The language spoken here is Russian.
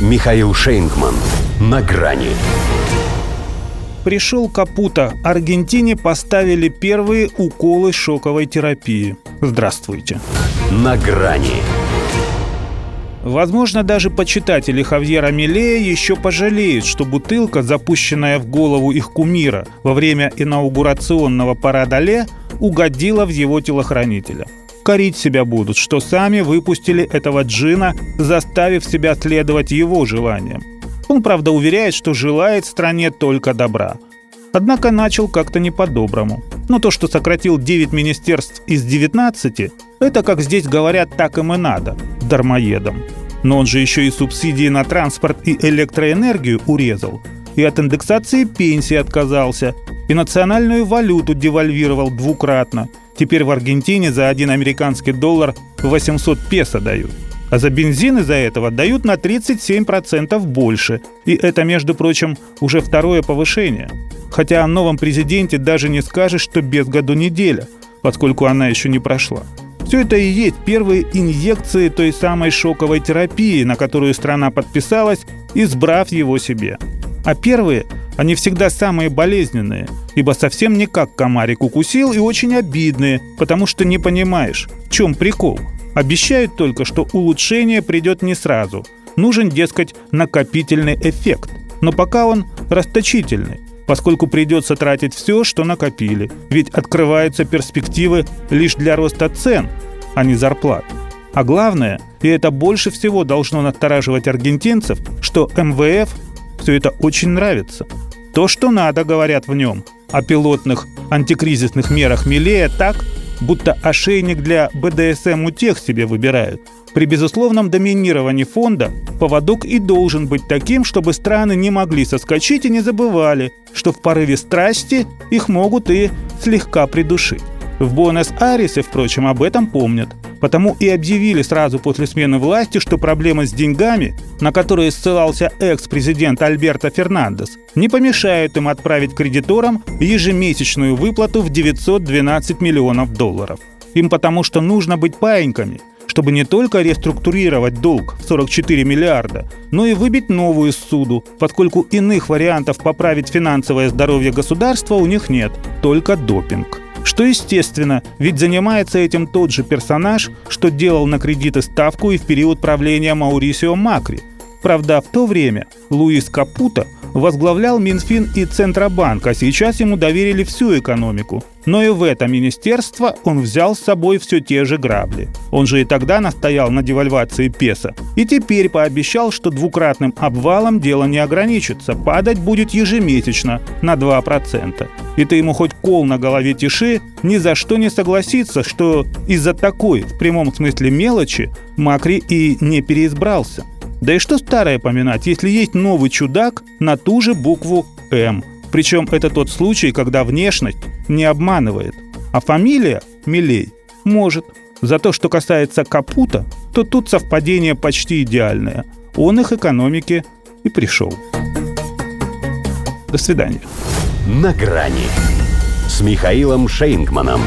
Михаил Шейнгман. На грани. Пришел Капута. Аргентине поставили первые уколы шоковой терапии. Здравствуйте. На грани. Возможно, даже почитатели Хавьера Милея еще пожалеют, что бутылка, запущенная в голову их кумира во время инаугурационного парада Ле, угодила в его телохранителя – корить себя будут, что сами выпустили этого джина, заставив себя следовать его желаниям. Он, правда, уверяет, что желает стране только добра. Однако начал как-то не по-доброму. Но то, что сократил 9 министерств из 19, это, как здесь говорят, так им и надо, дармоедом. Но он же еще и субсидии на транспорт и электроэнергию урезал. И от индексации пенсии отказался, и национальную валюту девальвировал двукратно – Теперь в Аргентине за один американский доллар 800 песо дают. А за бензин из-за этого дают на 37% больше. И это, между прочим, уже второе повышение. Хотя о новом президенте даже не скажешь, что без году неделя, поскольку она еще не прошла. Все это и есть первые инъекции той самой шоковой терапии, на которую страна подписалась, избрав его себе. А первые – они всегда самые болезненные, ибо совсем не как комарик укусил и очень обидные, потому что не понимаешь, в чем прикол. Обещают только, что улучшение придет не сразу. Нужен, дескать, накопительный эффект. Но пока он расточительный, поскольку придется тратить все, что накопили. Ведь открываются перспективы лишь для роста цен, а не зарплат. А главное, и это больше всего должно настораживать аргентинцев, что МВФ все это очень нравится – то, что надо, говорят в нем. О пилотных антикризисных мерах Милея так, будто ошейник для БДСМ у тех себе выбирают. При безусловном доминировании фонда поводок и должен быть таким, чтобы страны не могли соскочить и не забывали, что в порыве страсти их могут и слегка придушить. В Буэнос-Айресе, впрочем, об этом помнят. Потому и объявили сразу после смены власти, что проблема с деньгами, на которые ссылался экс-президент Альберто Фернандес, не помешает им отправить кредиторам ежемесячную выплату в 912 миллионов долларов. Им потому что нужно быть паиньками, чтобы не только реструктурировать долг в 44 миллиарда, но и выбить новую суду, поскольку иных вариантов поправить финансовое здоровье государства у них нет, только допинг. Что естественно, ведь занимается этим тот же персонаж, что делал на кредиты ставку и в период правления Маурисио Макри. Правда, в то время Луис Капута возглавлял Минфин и Центробанк, а сейчас ему доверили всю экономику. Но и в это министерство он взял с собой все те же грабли. Он же и тогда настоял на девальвации песо. И теперь пообещал, что двукратным обвалом дело не ограничится, падать будет ежемесячно на 2%. И ты ему хоть кол на голове тиши, ни за что не согласится, что из-за такой, в прямом смысле мелочи, Макри и не переизбрался. Да и что старое поминать, если есть новый чудак на ту же букву «М». Причем это тот случай, когда внешность не обманывает. А фамилия Милей может. За то, что касается Капута, то тут совпадение почти идеальное. Он их экономике и пришел. До свидания. На грани с Михаилом Шейнгманом.